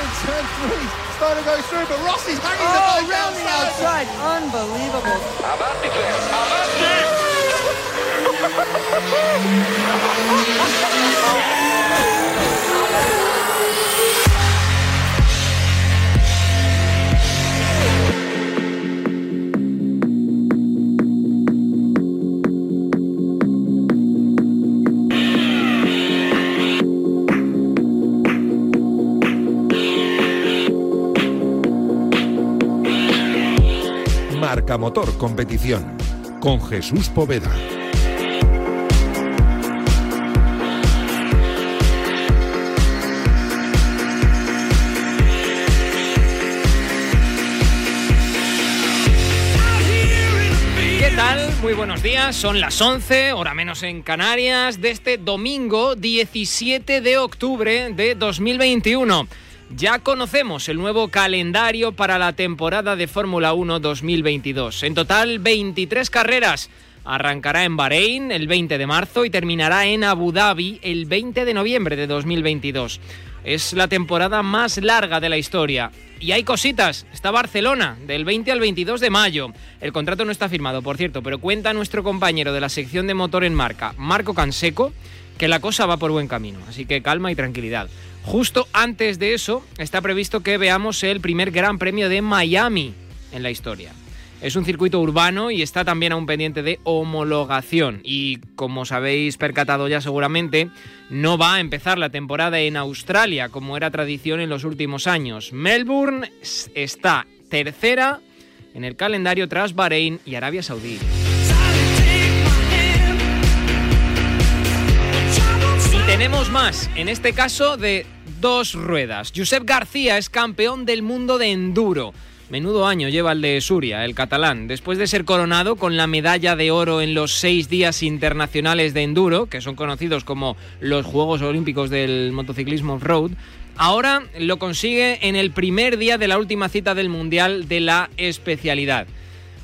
through turn three. Stoner goes through, but Ross is hanging oh, the bike the outside. Unbelievable. How about the? How about. Marca Motor Competición con Jesús Poveda. ¿Qué tal? Muy buenos días. Son las 11, hora menos en Canarias, de este domingo 17 de octubre de 2021. Ya conocemos el nuevo calendario para la temporada de Fórmula 1 2022. En total, 23 carreras. Arrancará en Bahrein el 20 de marzo y terminará en Abu Dhabi el 20 de noviembre de 2022. Es la temporada más larga de la historia. Y hay cositas. Está Barcelona, del 20 al 22 de mayo. El contrato no está firmado, por cierto, pero cuenta nuestro compañero de la sección de motor en marca, Marco Canseco, que la cosa va por buen camino. Así que calma y tranquilidad. Justo antes de eso, está previsto que veamos el primer Gran Premio de Miami en la historia. Es un circuito urbano y está también aún pendiente de homologación. Y como os habéis percatado ya seguramente, no va a empezar la temporada en Australia, como era tradición en los últimos años. Melbourne está tercera en el calendario tras Bahrein y Arabia Saudí. Tenemos más, en este caso de dos ruedas. Josep García es campeón del mundo de enduro. Menudo año lleva el de Suria, el catalán, después de ser coronado con la medalla de oro en los seis días internacionales de enduro, que son conocidos como los Juegos Olímpicos del motociclismo off-road. Ahora lo consigue en el primer día de la última cita del Mundial de la especialidad.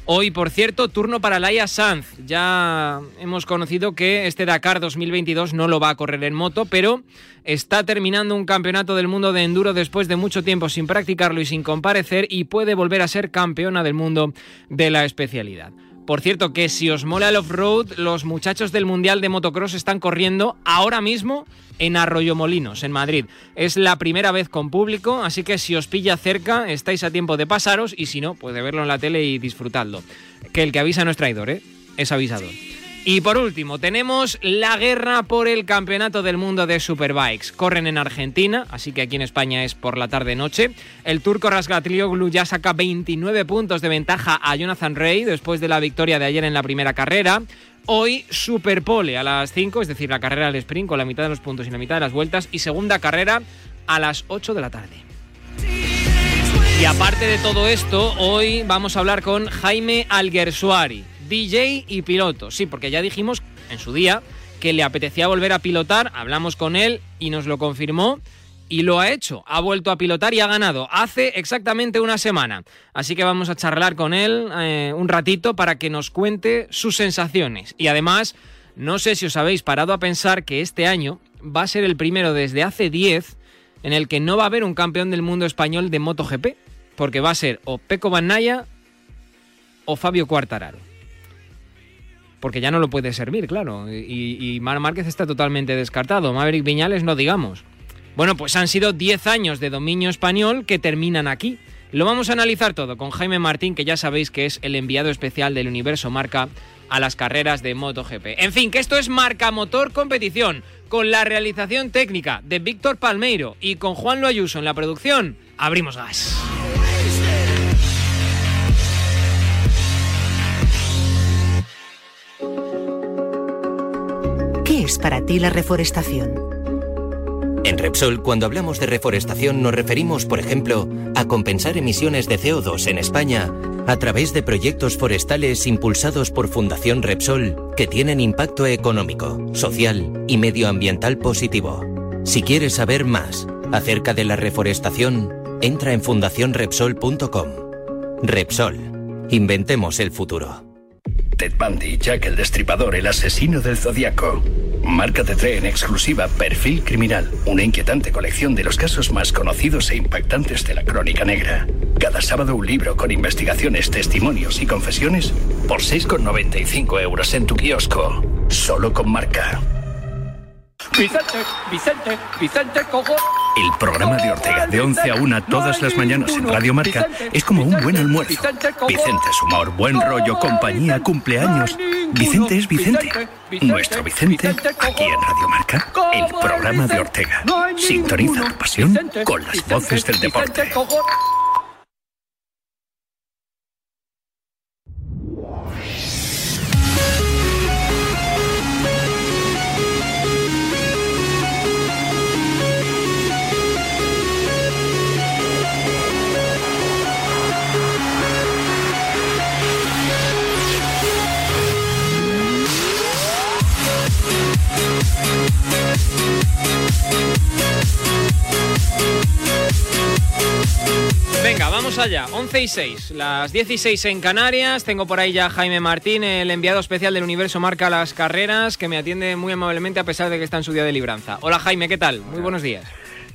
Hoy, por cierto, turno para Laia Sanz. Ya hemos conocido que este Dakar 2022 no lo va a correr en moto, pero está terminando un campeonato del mundo de enduro después de mucho tiempo sin practicarlo y sin comparecer y puede volver a ser campeona del mundo de la especialidad. Por cierto, que si os mola el off-road, los muchachos del Mundial de Motocross están corriendo ahora mismo en Arroyomolinos, en Madrid. Es la primera vez con público, así que si os pilla cerca, estáis a tiempo de pasaros y si no, pues de verlo en la tele y disfrutadlo. Que el que avisa no es traidor, ¿eh? Es avisador. Y por último, tenemos la guerra por el Campeonato del Mundo de Superbikes. Corren en Argentina, así que aquí en España es por la tarde-noche. El turco Rasgatlioglu ya saca 29 puntos de ventaja a Jonathan Rey después de la victoria de ayer en la primera carrera. Hoy Superpole a las 5, es decir, la carrera del sprint con la mitad de los puntos y la mitad de las vueltas. Y segunda carrera a las 8 de la tarde. Y aparte de todo esto, hoy vamos a hablar con Jaime Alguersuari, DJ y piloto. Sí, porque ya dijimos en su día que le apetecía volver a pilotar, hablamos con él y nos lo confirmó y lo ha hecho. Ha vuelto a pilotar y ha ganado hace exactamente una semana. Así que vamos a charlar con él eh, un ratito para que nos cuente sus sensaciones. Y además, no sé si os habéis parado a pensar que este año va a ser el primero desde hace 10 en el que no va a haber un campeón del mundo español de MotoGP, porque va a ser o Peco Bagnaia o Fabio Quartararo. Porque ya no lo puede servir, claro. Y, y Mar Márquez está totalmente descartado. Maverick Viñales no digamos. Bueno, pues han sido 10 años de dominio español que terminan aquí. Lo vamos a analizar todo con Jaime Martín, que ya sabéis que es el enviado especial del Universo Marca a las carreras de MotoGP. En fin, que esto es Marca Motor Competición, con la realización técnica de Víctor Palmeiro y con Juan Ayuso en la producción. Abrimos gas. ¿Qué es para ti la reforestación? En Repsol, cuando hablamos de reforestación, nos referimos, por ejemplo, a compensar emisiones de CO2 en España a través de proyectos forestales impulsados por Fundación Repsol que tienen impacto económico, social y medioambiental positivo. Si quieres saber más acerca de la reforestación, entra en fundacionrepsol.com. Repsol. Inventemos el futuro. Ted Bundy, Jack el Destripador, el asesino del Zodíaco. Marca de en exclusiva Perfil Criminal, una inquietante colección de los casos más conocidos e impactantes de la crónica negra. Cada sábado un libro con investigaciones, testimonios y confesiones por 6,95 euros en tu kiosco. Solo con marca. Vicente, Vicente, Vicente, cojo. El programa de Ortega de 11 a 1 todas las mañanas en Radio Marca es como un buen almuerzo. Vicente es humor, buen rollo, compañía, cumpleaños. Vicente es Vicente. Nuestro Vicente, aquí en Radio Marca, el programa de Ortega. Sintoniza tu pasión con las voces del deporte. las 16 en Canarias. Tengo por ahí ya a Jaime Martín, el enviado especial del Universo Marca las Carreras, que me atiende muy amablemente a pesar de que está en su día de libranza. Hola Jaime, ¿qué tal? Muy buenos días.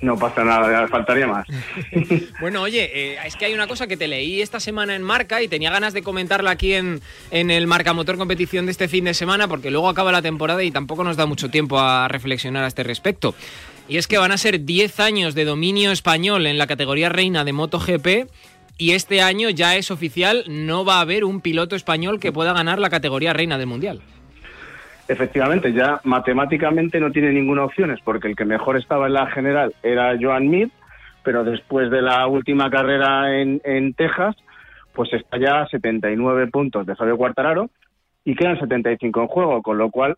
No pasa nada, faltaría más. bueno, oye, eh, es que hay una cosa que te leí esta semana en Marca y tenía ganas de comentarla aquí en, en el Marca Motor Competición de este fin de semana, porque luego acaba la temporada y tampoco nos da mucho tiempo a reflexionar a este respecto. Y es que van a ser 10 años de dominio español en la categoría reina de MotoGP y este año ya es oficial, no va a haber un piloto español que pueda ganar la categoría reina del Mundial. Efectivamente, ya matemáticamente no tiene ninguna opción, porque el que mejor estaba en la general era Joan Mir, pero después de la última carrera en, Texas, pues está ya a 79 puntos de Fabio Quartararo y quedan 75 en juego, con lo cual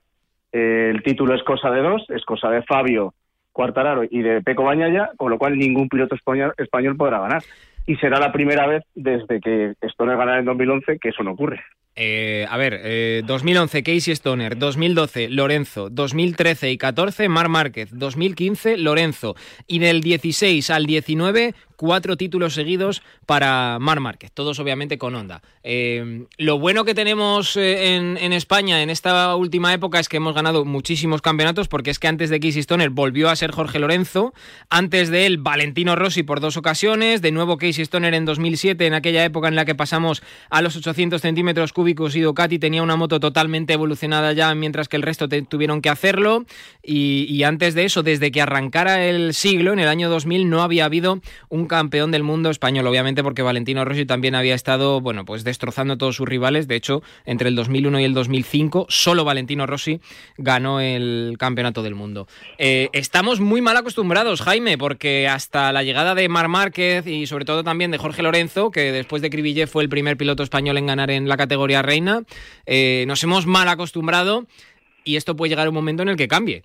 eh, el título es cosa de dos, es cosa de Fabio Quartararo y de Peco Bañaya, con lo cual ningún piloto español, español podrá ganar. Y será la primera vez desde que Stoner ganara en 2011 que eso no ocurre. Eh, a ver, 2011 eh, Casey Stoner, 2012 Lorenzo, 2013 y 14 Mar Márquez, 2015 Lorenzo y del 16 al 19 cuatro títulos seguidos para Mar Márquez, todos obviamente con Honda. Eh, lo bueno que tenemos eh, en, España en esta última época es que hemos ganado muchísimos campeonatos, porque es que antes de Casey Stoner volvió a ser Jorge Lorenzo, antes de él Valentino Rossi por dos ocasiones, de nuevo Casey Stoner en 2007, en aquella época en la que pasamos a los 800 centímetros cúbicos y Ducati tenía una moto totalmente evolucionada ya, mientras que el resto tuvieron que hacerlo, y, antes de eso, desde que arrancara el siglo, en el año 2000, no había habido un campeón del mundo español, obviamente porque Valentino Rossi también había estado, bueno, pues destrozando todos sus rivales. De hecho, entre el 2001 y el 2005, solo Valentino Rossi ganó el campeonato del mundo. Eh, estamos muy mal acostumbrados, Jaime, porque hasta la llegada de Mar Márquez y sobre todo también de Jorge Lorenzo, que después de Cribillé fue el primer piloto español en ganar en la categoría reina, eh, nos hemos mal acostumbrado y esto puede llegar a un momento en el que cambie.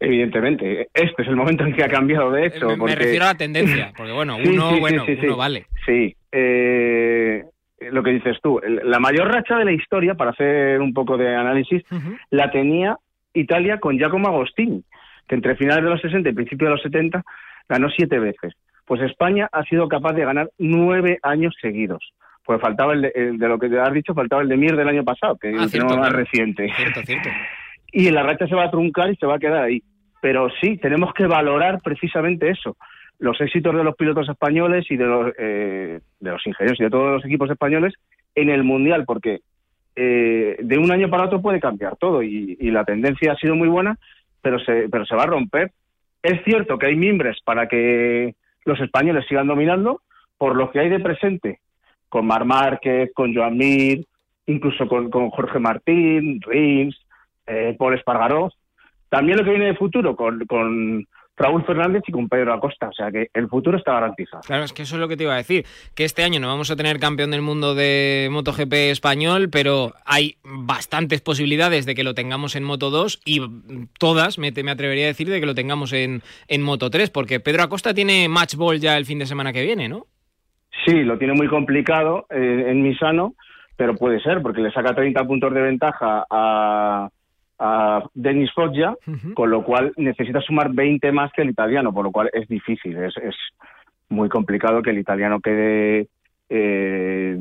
Evidentemente, este es el momento en que ha cambiado de hecho. Me, refiero a la tendencia, porque bueno, uno, bueno, uno vale. Sí, eh, lo que dices tú, la mayor racha de la historia, para hacer un poco de análisis, la tenía Italia con Giacomo Agostini, que entre finales de los 60 y principios de los 70 ganó siete veces. Pues España ha sido capaz de ganar nueve años seguidos. Pues faltaba el de, lo que te has dicho, faltaba el de Mir del año pasado, que es ah, más reciente. Cierto, cierto y la racha se va a truncar y se va a quedar ahí. Pero sí, tenemos que valorar precisamente eso, los éxitos de los pilotos españoles y de los, eh, de los ingenieros y de todos los equipos españoles en el Mundial, porque eh, de un año para otro puede cambiar todo y, la tendencia ha sido muy buena, pero se, pero se va a romper. Es cierto que hay mimbres para que los españoles sigan dominando, por lo que hay de presente, con Mar Márquez, con Joan Mir, incluso con, Jorge Martín, Rins, eh, Paul Espargaró. También lo que viene de futuro con, con Raúl Fernández y con Pedro Acosta. O sea que el futuro está garantizado. Claro, es que eso es lo que te iba a decir. Que este año no vamos a tener campeón del mundo de MotoGP español, pero hay bastantes posibilidades de que lo tengamos en Moto 2 y todas, me, me atrevería a decir, de que lo tengamos en, en Moto 3, porque Pedro Acosta tiene match ball ya el fin de semana que viene, ¿no? Sí, lo tiene muy complicado eh, en Misano, pero puede ser, porque le saca 30 puntos de ventaja a a Denis Foggia, con lo cual necesita sumar 20 más que el italiano, por lo cual es difícil, es, es muy complicado que el italiano quede eh,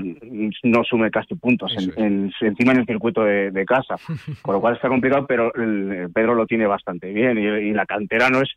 no sume casi puntos en, encima en el circuito de, casa, con lo cual está complicado, pero Pedro lo tiene bastante bien y, la cantera no es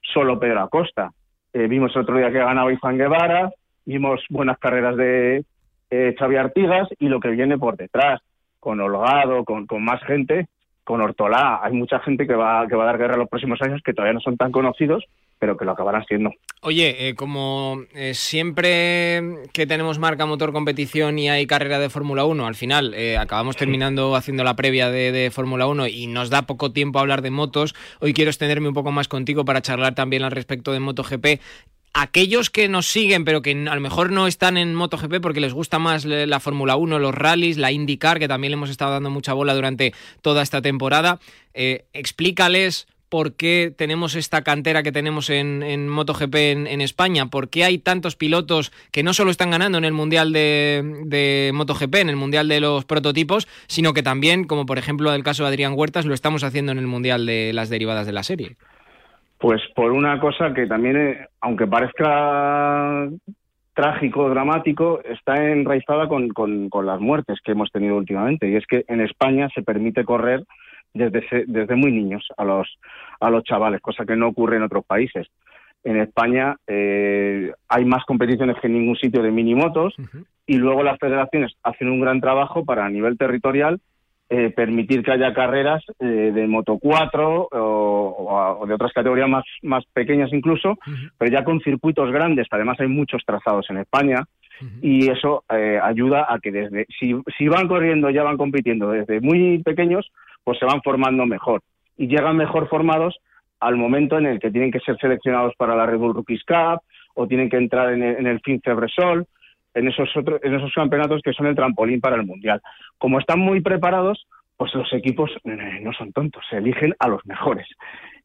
solo Pedro Acosta. Eh, vimos el otro día que ganaba Izan Guevara, vimos buenas carreras de eh, Xavi Artigas y lo que viene por detrás, con Holgado, con, con más gente, con Hortolá. Hay mucha gente que va, que va a dar guerra en los próximos años que todavía no son tan conocidos, pero que lo acabarán siendo. Oye, eh, como eh, siempre que tenemos marca motor competición y hay carrera de Fórmula 1, al final eh, acabamos terminando haciendo la previa de, de Fórmula 1 y nos da poco tiempo a hablar de motos. Hoy quiero extenderme un poco más contigo para charlar también al respecto de MotoGP aquellos que nos siguen, pero que a lo mejor no están en MotoGP porque les gusta más la Fórmula 1, los rallies, la IndyCar, que también le hemos estado dando mucha bola durante toda esta temporada, explícales por qué tenemos esta cantera que tenemos en, MotoGP en, España, por qué hay tantos pilotos que no solo están ganando en el Mundial de, MotoGP, en el Mundial de los prototipos, sino que también, como por ejemplo el caso de Adrián Huertas, lo estamos haciendo en el Mundial de las derivadas de la serie. Pues por una cosa que también, eh, aunque parezca trágico, dramático, está enraizada con, con las muertes que hemos tenido últimamente. Y es que en España se permite correr desde, desde muy niños a los, a los chavales, cosa que no ocurre en otros países. En España eh, hay más competiciones que en ningún sitio de minimotos y luego las federaciones hacen un gran trabajo para a nivel territorial eh, permitir que haya carreras eh, de Moto 4 o, de otras categorías más, más pequeñas incluso, pero ya con circuitos grandes. Además hay muchos trazados en España y eso ayuda a que desde si, si van corriendo ya van compitiendo desde muy pequeños pues se van formando mejor y llegan mejor formados al momento en el que tienen que ser seleccionados para la Red Bull Rookies Cup o tienen que entrar en el, en el FinCEB en esos, otros, en esos campeonatos que son el trampolín para el Mundial. Como están muy preparados, pues los equipos eh, no son tontos, se eligen a los mejores.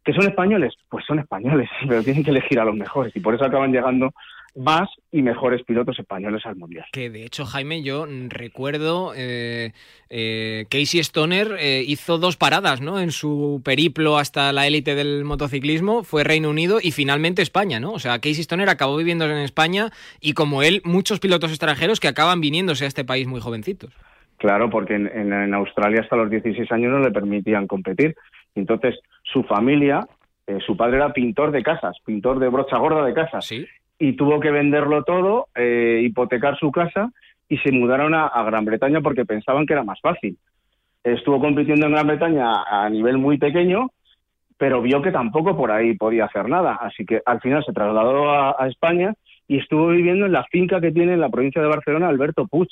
¿Que son españoles? Pues son españoles, pero tienen que elegir a los mejores y por eso acaban llegando más y mejores pilotos españoles al mundial. Que de hecho, Jaime, yo recuerdo eh, eh, Casey Stoner eh, hizo dos paradas ¿no? en su periplo hasta la élite del motociclismo, fue Reino Unido y finalmente España, ¿no? O sea, Casey Stoner acabó viviendo en España y como él, muchos pilotos extranjeros que acaban viniéndose a este país muy jovencitos. Claro, porque en, en Australia hasta los 16 años no le permitían competir. Entonces, su familia su padre era pintor de casas, pintor de brocha gorda de casas. ¿Sí? Y tuvo que venderlo todo, eh, hipotecar su casa y se mudaron a, Gran Bretaña porque pensaban que era más fácil. Estuvo compitiendo en Gran Bretaña a nivel muy pequeño, pero vio que tampoco por ahí podía hacer nada. Así que al final se trasladó a, España y estuvo viviendo en la finca que tiene en la provincia de Barcelona Alberto Puig.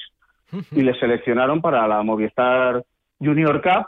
Y le seleccionaron para la Movistar Junior Cup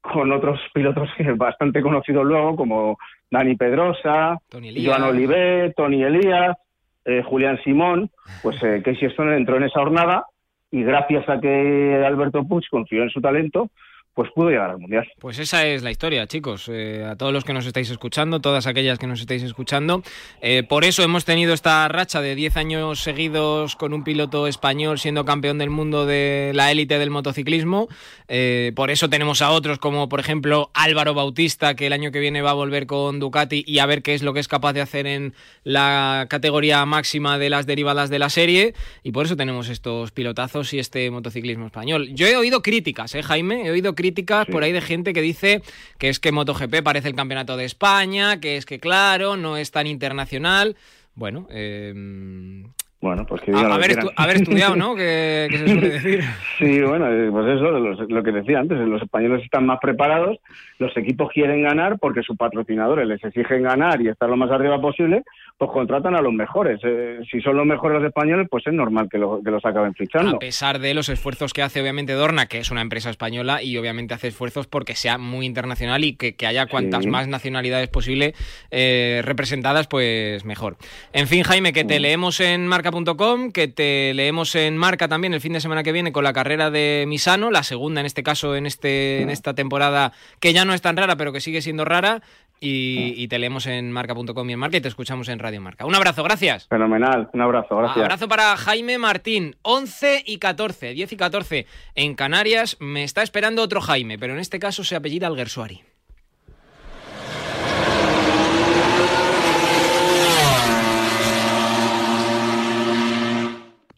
con otros pilotos bastante conocidos luego, como Dani Pedrosa, Joan Olivet, Tony Elías, eh, Julián Simón, pues eh, Casey Stoner entró en esa jornada y gracias a que Alberto Puig confió en su talento, pues pudo llegar al Mundial. Pues esa es la historia, chicos. Eh, a todos los que nos estáis escuchando, todas aquellas que nos estáis escuchando. Eh, por eso hemos tenido esta racha de 10 años seguidos con un piloto español siendo campeón del mundo de la élite del motociclismo. Eh, por eso tenemos a otros como, por ejemplo, Álvaro Bautista, que el año que viene va a volver con Ducati y a ver qué es lo que es capaz de hacer en la categoría máxima de las derivadas de la serie. Y por eso tenemos estos pilotazos y este motociclismo español. Yo he oído críticas, ¿eh, Jaime? He oído críticas críticas por ahí de gente que dice que es que MotoGP parece el campeonato de España, que es que claro, no es tan internacional. Bueno, eh, bueno, pues que haber, estudiado, ¿no? Que, se suele decir. Sí, bueno, eh, pues eso, lo que decía antes, los españoles están más preparados, los equipos quieren ganar porque sus patrocinadores les exigen ganar y estar lo más arriba posible, pues contratan a los mejores. Eh, si son los mejores los españoles, pues es normal que, que, los acaben fichando. A pesar de los esfuerzos que hace obviamente Dorna, que es una empresa española y obviamente hace esfuerzos porque sea muy internacional y que, haya cuantas más nacionalidades posible eh, representadas, pues mejor. En fin, Jaime, que te leemos en marca.com, que te leemos en Marca también el fin de semana que viene con la carrera de Misano, la segunda en este caso en, este, en esta temporada, que ya no es tan rara, pero que sigue siendo rara. Y, te leemos en marca.com y en marca y te escuchamos en Radio Marca. Un abrazo, gracias. Fenomenal, un abrazo, gracias. Un abrazo para Jaime Martín, 11 y 14, 10 y 14 en Canarias. Me está esperando otro Jaime, pero en este caso se apellida Alguersuari.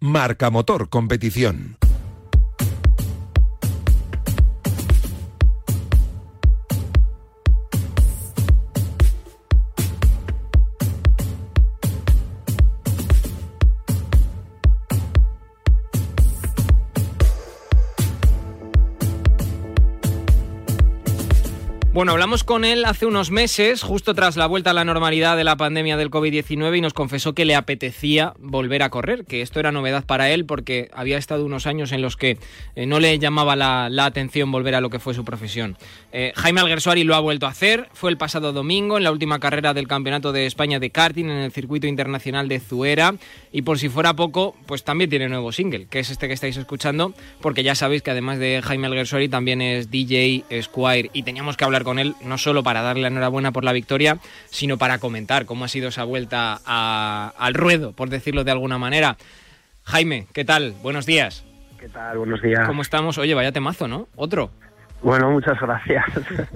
Marca Motor Competición. Bueno, hablamos con él hace unos meses, justo tras la vuelta a la normalidad de la pandemia del COVID-19, y nos confesó que le apetecía volver a correr, que esto era novedad para él porque había estado unos años en los que eh, no le llamaba la, atención volver a lo que fue su profesión. Eh, Jaime Alguersuari lo ha vuelto a hacer, fue el pasado domingo en la última carrera del Campeonato de España de karting en el circuito internacional de Zuera, y por si fuera poco, pues también tiene nuevo single, que es este que estáis escuchando, porque ya sabéis que además de Jaime Alguersuari también es DJ, Squire, y teníamos que hablar con él, no solo para darle la enhorabuena por la victoria, sino para comentar cómo ha sido esa vuelta al ruedo, por decirlo de alguna manera. Jaime, ¿qué tal? Buenos días. ¿Qué tal? Buenos días. ¿Cómo estamos? Oye, vaya temazo, ¿no? Otro. Bueno, muchas gracias.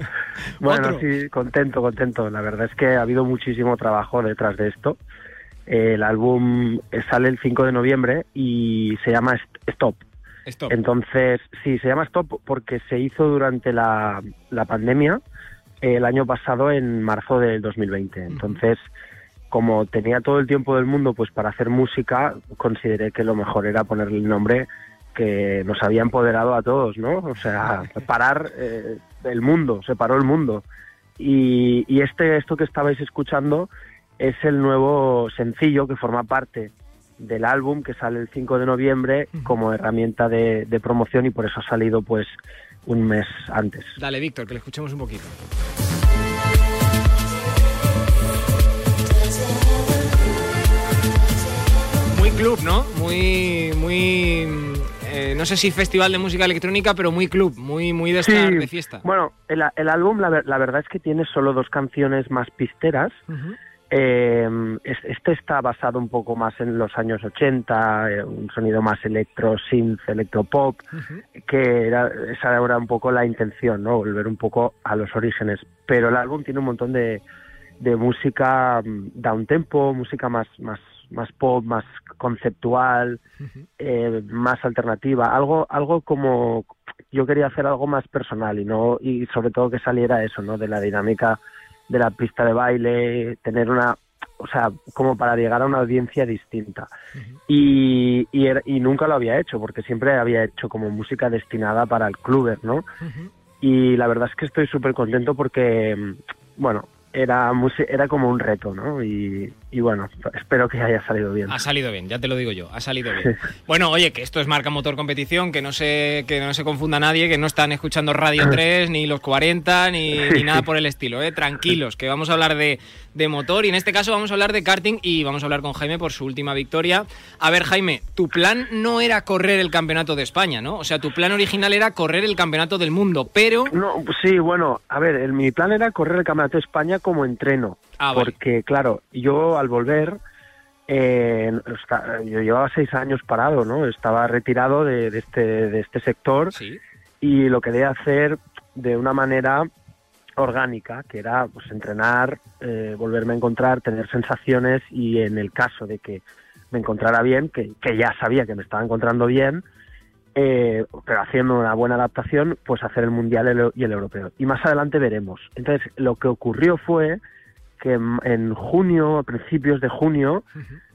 bueno, sí, contento, contento. La verdad es que ha habido muchísimo trabajo detrás de esto. El álbum sale el 5 de noviembre y se llama Stop. Entonces, sí, se llama Stop porque se hizo durante la, pandemia el año pasado en marzo del 2020. Entonces, como tenía todo el tiempo del mundo pues para hacer música, consideré que lo mejor era ponerle el nombre que nos había empoderado a todos, ¿no? O sea, parar eh, el mundo, se paró el mundo. Y, y este, esto que estabais escuchando es el nuevo sencillo que forma parte del álbum que sale el 5 de noviembre como herramienta de, promoción y por eso ha salido pues un mes antes. Dale, Víctor, que le escuchemos un poquito. Muy club, ¿no? Muy, muy, eh, no sé si festival de música electrónica, pero muy club, muy, muy de estar de fiesta. Bueno, el, el álbum la, la, verdad es que tiene solo dos canciones más pisteras. Eh, este está basado un poco más en los años 80, eh, un sonido más electro, synth, electropop, que era, esa era un poco la intención, ¿no? Volver un poco a los orígenes. Pero el álbum tiene un montón de, de música mm, down tempo, música más, más, más pop, más conceptual, eh, más alternativa, algo, algo como yo quería hacer algo más personal y no, y sobre todo que saliera eso, ¿no? De la dinámica de la pista de baile, tener una, o sea, como para llegar a una audiencia distinta. y, y, nunca lo había hecho, porque siempre había hecho como música destinada para el cluber, ¿no? Y la verdad es que estoy súper contento porque, bueno, era, era como un reto, ¿no? Y, bueno, espero que haya salido bien. Ha salido bien, ya te lo digo yo, ha salido bien. Bueno, oye, que esto es marca motor competición, que no se, que no se confunda nadie, que no están escuchando Radio 3, ni los 40, ni, ni nada por el estilo, ¿eh? Tranquilos, que vamos a hablar de, de motor y en este caso vamos a hablar de karting y vamos a hablar con Jaime por su última victoria. A ver, Jaime, tu plan no era correr el campeonato de España, ¿no? O sea, tu plan original era correr el campeonato del mundo, pero... No, sí, bueno, a ver, el, mi plan era correr el campeonato de España como entreno. Ah, porque, claro, yo al volver... Eh, yo llevaba seis años parado, ¿no? Estaba retirado de, este, de este sector y lo quería hacer de una manera orgánica, que era pues entrenar, eh, volverme a encontrar, tener sensaciones y en el caso de que me encontrara bien, que, ya sabía que me estaba encontrando bien, eh, pero haciendo una buena adaptación, pues hacer el mundial y el europeo. Y más adelante veremos. Entonces, lo que ocurrió fue que en, junio, principios de junio,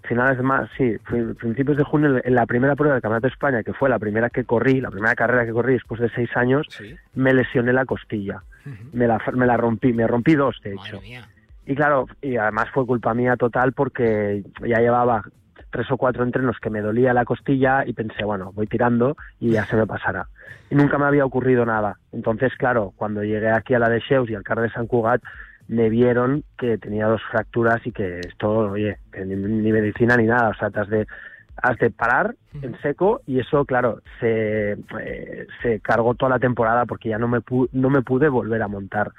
finales más, sí, principios de junio, en la primera prueba del Campeonato de España, que fue la primera que corrí, la primera carrera que corrí después de seis años, me lesioné la costilla. me, la, me la rompí, me rompí dos, de hecho. Y claro, y además fue culpa mía total porque ya llevaba tres o cuatro entrenos que me dolía la costilla y pensé, bueno, voy tirando y ya se me pasará. Y nunca me había ocurrido nada. Entonces, claro, cuando llegué aquí a la de Sheus y al CAR de San Cugat, me vieron que tenía dos fracturas y que esto, oye, ni, medicina ni nada, o sea, has de, has de parar en seco y eso, claro, se, eh, se cargó toda la temporada porque ya no me, no me pude volver a montar.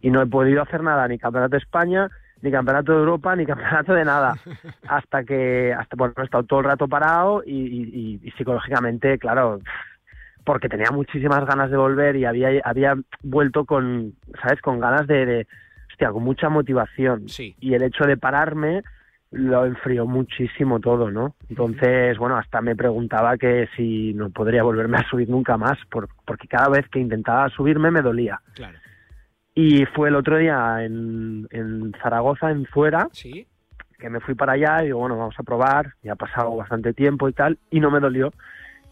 Y no he podido hacer nada, ni Campeonato de España, ni Campeonato de Europa, ni Campeonato de nada. hasta que, hasta, bueno, he estado todo el rato parado y, y, psicológicamente, claro, porque tenía muchísimas ganas de volver y había, había vuelto con, ¿sabes?, con ganas de con mucha motivación. Y el hecho de pararme lo enfrió muchísimo todo, ¿no? Entonces, bueno, hasta me preguntaba que si no podría volverme a subir nunca más, por, porque cada vez que intentaba subirme me dolía. Claro. Y fue el otro día en, en Zaragoza, en fuera, ¿Sí? que me fui para allá y digo, bueno, vamos a probar, ya ha pasado bastante tiempo y tal, y no me dolió.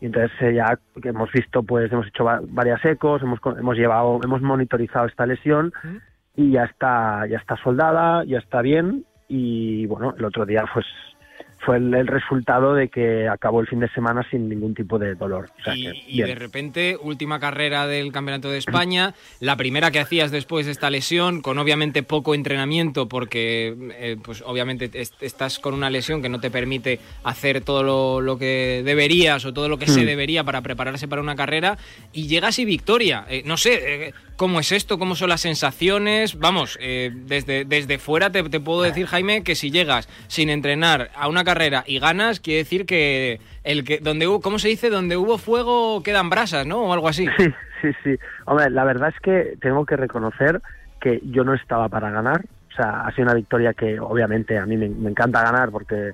Y entonces eh, ya que hemos visto, pues hemos hecho va- varias ecos, hemos, hemos llevado, hemos monitorizado esta lesión y ya está, ya está soldada, ya está bien y bueno, el otro día pues fue el, el resultado de que acabó el fin de semana sin ningún tipo de dolor. O sea Y, que, y bien. de repente, última carrera del Campeonato de España, la primera que hacías después de esta lesión, con obviamente poco entrenamiento, porque eh, pues obviamente est- estás con una lesión que no te permite hacer todo lo, lo que deberías o todo lo que se Hmm. debería para prepararse para una carrera, y llegas y victoria. Eh, no sé, eh, ¿cómo es esto? ¿Cómo son las sensaciones? Vamos, eh, desde, desde fuera te, puedo decir, Jaime, que si llegas sin entrenar a una carrera y ganas, quiere decir que el que donde hubo, ¿cómo se dice? Donde hubo fuego quedan brasas, ¿no? O algo así. Sí, sí, sí. Hombre, la verdad es que tengo que reconocer que yo no estaba para ganar. O sea, ha sido una victoria que obviamente a mí me, me encanta ganar porque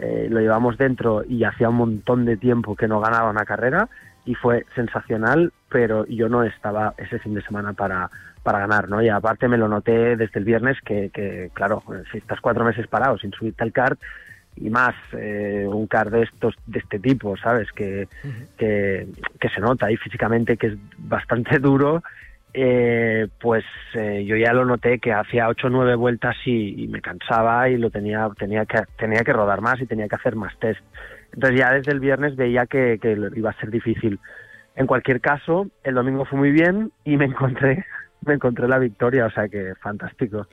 eh, lo llevamos dentro y hacía un montón de tiempo que no ganaba una carrera y fue sensacional, pero yo no estaba ese fin de semana para, para ganar, ¿no? Y aparte me lo noté desde el viernes que, que claro, si estás cuatro meses parado sin subirte al kart y más eh, un kart de estos de este tipo, ¿sabes? Que, que, que se nota ahí físicamente que es bastante duro, eh, pues eh, yo ya lo noté que hacía ocho o nueve vueltas y, me cansaba y lo tenía tenía que tenía que rodar más y tenía que hacer más test. Entonces ya desde el viernes veía que, que iba a ser difícil. En cualquier caso, el domingo fue muy bien y me encontré me encontré la victoria, o sea que fantástico.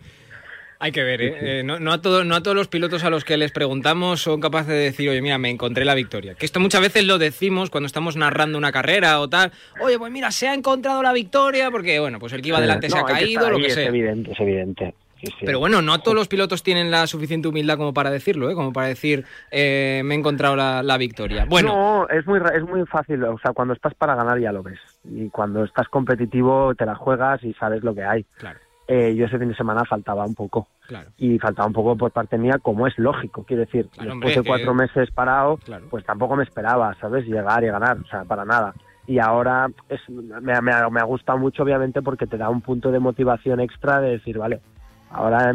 Hay que ver, ¿eh? Eh, no, no a todo- no a todos los pilotos a los que les preguntamos son capaces de decir, oye, mira, me encontré la victoria. Que esto muchas veces lo decimos cuando estamos narrando una carrera o tal. Oye, pues mira, se ha encontrado la victoria porque, bueno, pues el que iba delante se ha que caído, lo que Es sea. evidente, es evidente. Sí, sí. Pero bueno, no todos los pilotos tienen la suficiente humildad como para decirlo, ¿eh? Como para decir, eh, me he encontrado la, la victoria. Bueno, No, es muy, es muy fácil. O sea, cuando estás para ganar ya lo ves. Y cuando estás competitivo te la juegas y sabes lo que hay. Claro. Eh, yo ese fin de semana faltaba un poco. Claro. Y faltaba un poco por parte mía, como es lógico. Quiero decir, Claro, después de cuatro que- meses parado, Claro. pues tampoco me esperaba, ¿sabes? Llegar y ganar. O sea, para nada. Y ahora es, me, me, me ha gustado mucho, obviamente, porque te da un punto de motivación extra de decir, vale, ahora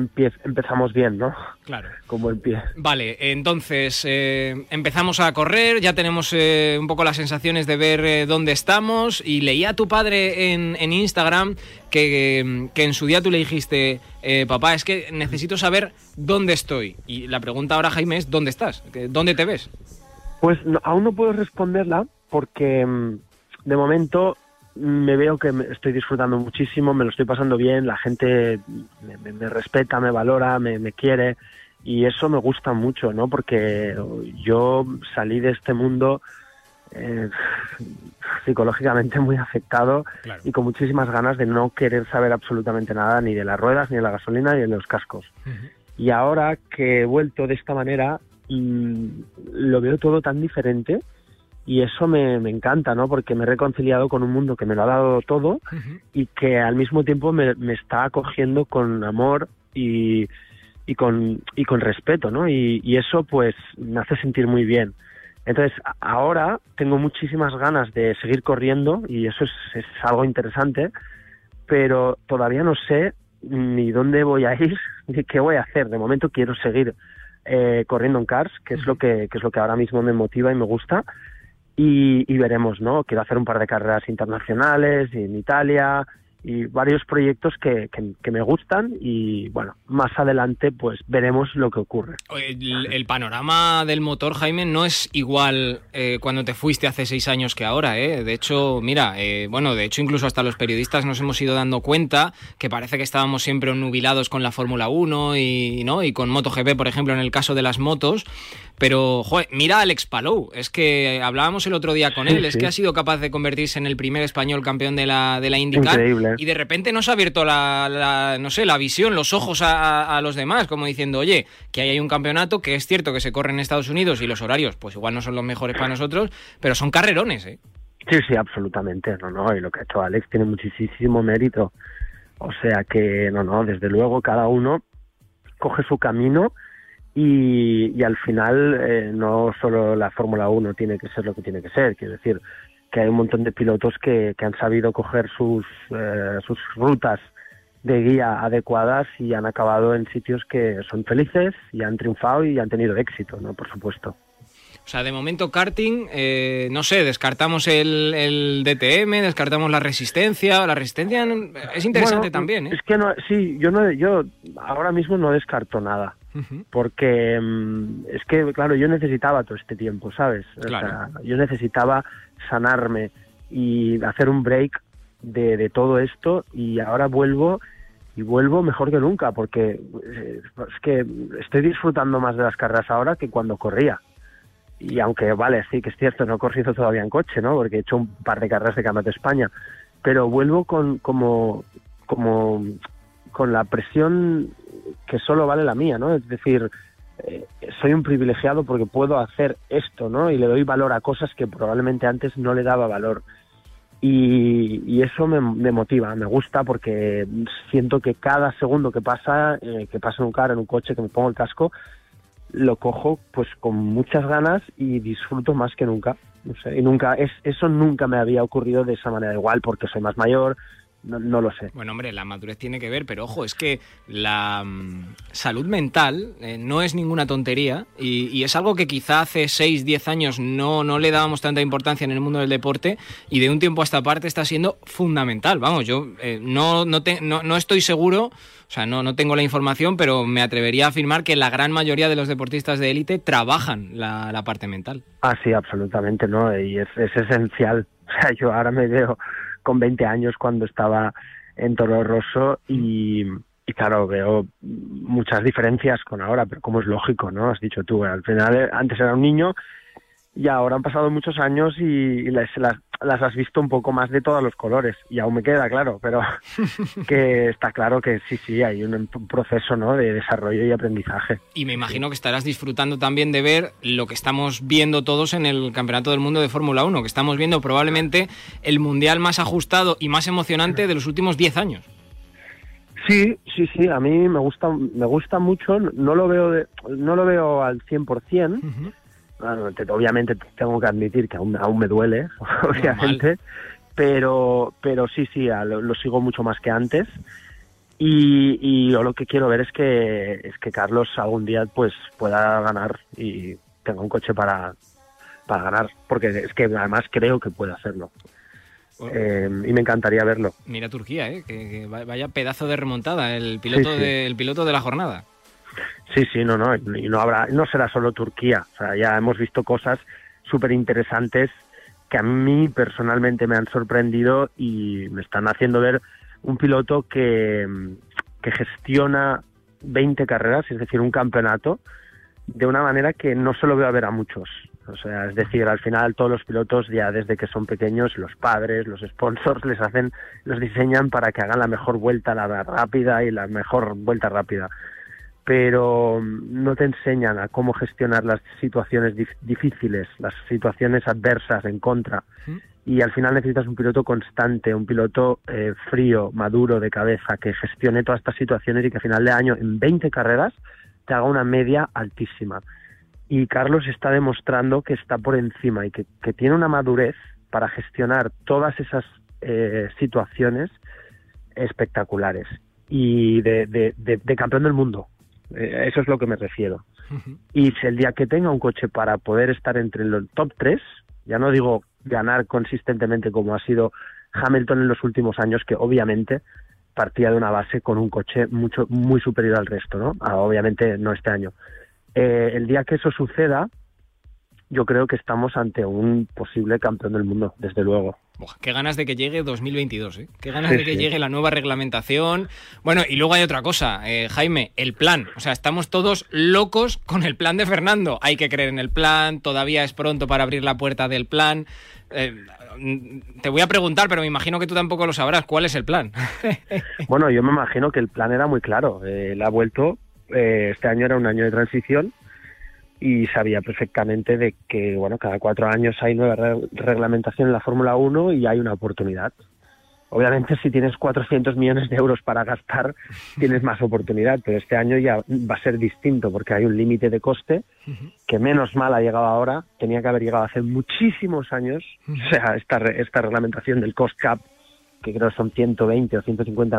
empezamos bien, ¿no? claro. Como el pie. Vale, entonces eh, empezamos a correr, ya tenemos eh, un poco las sensaciones de ver eh, dónde estamos y leía a tu padre en, en Instagram que, que en su día tú le dijiste, eh, papá, es que necesito saber dónde estoy. Y la pregunta ahora, Jaime, es ¿dónde estás? ¿Que- ¿Dónde te ves? Pues no- aún no puedo responderla porque mm, de momento me veo que me estoy disfrutando muchísimo, me lo estoy pasando bien, la gente me, me- me respeta, me valora, me, me quiere y eso me gusta mucho, ¿no? Porque yo salí de este mundo eh, psicológicamente muy afectado Claro. y con muchísimas ganas de no querer saber absolutamente nada ni de las ruedas, ni de la gasolina, ni de los cascos. Y ahora que he vuelto de esta manera, mm, lo veo todo tan diferente y eso me, me encanta, ¿no? Porque me he reconciliado con un mundo que me lo ha dado todo y que al mismo tiempo me, me está acogiendo con amor y, y, con, y con respeto, ¿no? Y, y eso pues me hace sentir muy bien. Entonces, ahora tengo muchísimas ganas de seguir corriendo y eso es, es algo interesante, pero todavía no sé ni dónde voy a ir ni qué voy a hacer. De momento quiero seguir eh, corriendo en cars, que es lo que, que es lo que ahora mismo me motiva y me gusta. Y, y veremos, ¿no? Quiero hacer un par de carreras internacionales en Italia y varios proyectos que, que, que me gustan y bueno, más adelante pues veremos lo que ocurre. El, el panorama del motor, Jaime, no es igual eh, cuando te fuiste hace seis años que ahora. ¿eh? De hecho, mira, eh, bueno, de hecho incluso hasta los periodistas nos hemos ido dando cuenta que parece que estábamos siempre nubilados con la Fórmula 1 y, ¿no? y con MotoGP, por ejemplo, en el caso de las motos. Pero, joder, mira a Alex Palou. Es que hablábamos el otro día con Sí, él. Es sí. que ha sido capaz de convertirse en el primer español campeón de la, de la IndyCar. Increíble. Y de repente nos ha abierto la, la- no sé, la visión, los ojos a, los demás, como diciendo, oye, que ahí hay un campeonato que es cierto que se corre en Estados Unidos y los horarios, pues igual no son los mejores para nosotros, pero son carrerones, ¿eh? Sí, sí, absolutamente. No, no, y lo que ha hecho Alex tiene muchísimo mérito. O sea que, no, no, desde luego cada uno coge su camino y, al final eh, no solo la Fórmula 1 tiene que ser lo que tiene que ser, quiero decir que hay un montón de pilotos que, han sabido coger sus, eh, sus rutas de guía adecuadas y han acabado en sitios que son felices y han triunfado y han tenido éxito, ¿no? Por supuesto. O sea, de momento karting, eh, no sé, descartamos el, el, DTM, descartamos la resistencia. La resistencia es interesante también, ¿eh? Es que no, sí, yo no, yo ahora mismo no descarto nada, porque mm, es que, claro, yo necesitaba todo este tiempo, ¿sabes? yo necesitaba sanarme y hacer un break de, de todo esto y ahora vuelvo y vuelvo mejor que nunca porque eh, es que estoy disfrutando más de las carreras ahora que cuando corría. Y aunque, vale, sí que es cierto, no he corrido todavía en coche, ¿no? Porque he hecho un par de carreras de Campeonato de España. Pero vuelvo con, como, como, con la presión que solo vale la mía, ¿no? Es decir, eh, soy un privilegiado porque puedo hacer esto, ¿no? Y le doy valor a cosas que probablemente antes no le daba valor. Y, eso me, motiva, me gusta porque siento que cada segundo que pasa, eh, que pasa en un carro, en un coche, que me pongo el casco, lo cojo pues con muchas ganas y disfruto más que nunca. Y nunca, es, eso nunca me había ocurrido de esa manera, igual porque soy más mayor, no, lo sé. Bueno, hombre, la madurez tiene que ver, pero ojo, es que la mm, salud mental eh, no es ninguna tontería y, es algo que quizá hace 6, 10 años no, no le dábamos tanta importancia en el mundo del deporte y de un tiempo a esta parte está siendo fundamental. Vamos, yo eh, no, no, no, estoy seguro, o sea, no, no tengo la información, pero me atrevería a afirmar que la gran mayoría de los deportistas de élite trabajan la, la, parte mental. Ah, sí, absolutamente, ¿no? Y es, es esencial. O sea, yo ahora me veo con 20 años cuando estaba en Toro Rosso y, claro, veo muchas diferencias con ahora, pero como es lógico, ¿no? Has dicho tú, al final eh, antes era un niño y ahora han pasado muchos años y, las, las, has visto un poco más de todos los colores y aún me queda claro, pero que está claro que sí, sí, hay un, proceso ¿no? de desarrollo y aprendizaje. Y me imagino que estarás disfrutando también de ver lo que estamos viendo todos en el Campeonato del Mundo de Fórmula 1, que estamos viendo probablemente el mundial más ajustado y más emocionante de los últimos 10 años. Sí, sí, sí, a mí me gusta me gusta mucho, no lo veo no lo veo al 100%, obviamente tengo que admitir que aún, aún me duele, obviamente, pero, pero sí, sí, lo, sigo mucho más que antes. Y, y yo lo que quiero ver es que, es que Carlos algún día pues pueda ganar y tenga un coche para, para ganar, porque es que además creo que puede hacerlo. Eh, y me encantaría verlo. Mira Turquía, ¿eh? que, vaya pedazo de remontada el piloto, De, el piloto de la jornada. Sí, sí, no, no, y no habrá, no será solo Turquía, o sea, ya hemos visto cosas súper interesantes que a mí personalmente me han sorprendido y me están haciendo ver un piloto que, que gestiona 20 carreras, es decir, un campeonato, de una manera que no se lo veo a ver a muchos. O sea, es decir, al final todos los pilotos ya desde que son pequeños, los padres, los sponsors les hacen, los diseñan para que hagan la mejor vuelta la rápida y la mejor vuelta rápida pero no te enseñan a cómo gestionar las situaciones difíciles, las situaciones adversas en contra. Y al final necesitas un piloto constante, un piloto eh, frío, maduro, de cabeza, que gestione todas estas situaciones y que a final de año, en 20 carreras, te haga una media altísima. Y Carlos está demostrando que está por encima y que, tiene una madurez para gestionar todas esas eh, situaciones espectaculares y de, de campeón del mundo. Eh, eso es lo que me refiero. Y si el día que tenga un coche para poder estar entre los top 3, ya no digo ganar consistentemente como ha sido Hamilton en los últimos años, que obviamente partía de una base con un coche mucho muy superior al resto, ¿no? Ah, obviamente no este año. Eh, el día que eso suceda, yo creo que estamos ante un posible campeón del mundo, desde luego qué ganas de que llegue 2022, ¿eh? Qué ganas de que llegue la nueva reglamentación. Bueno, y luego hay otra cosa, eh, Jaime, el plan. O sea, estamos todos locos con el plan de Fernando. Hay que creer en el plan, todavía es pronto para abrir la puerta del plan. Eh, te voy a preguntar, pero me imagino que tú tampoco lo sabrás. ¿Cuál es el plan? bueno, yo me imagino que el plan era muy claro. él ha vuelto, este año era un año de transición y sabía perfectamente de que bueno cada cuatro años hay nueva reglamentación en la Fórmula 1 y hay una oportunidad. Obviamente, si tienes 400 millones de euros para gastar, tienes más oportunidad, pero este año ya va a ser distinto porque hay un límite de coste que menos mal ha llegado ahora, tenía que haber llegado hace muchísimos años, o sea, esta, esta reglamentación del cost cap, que creo son 120 o 150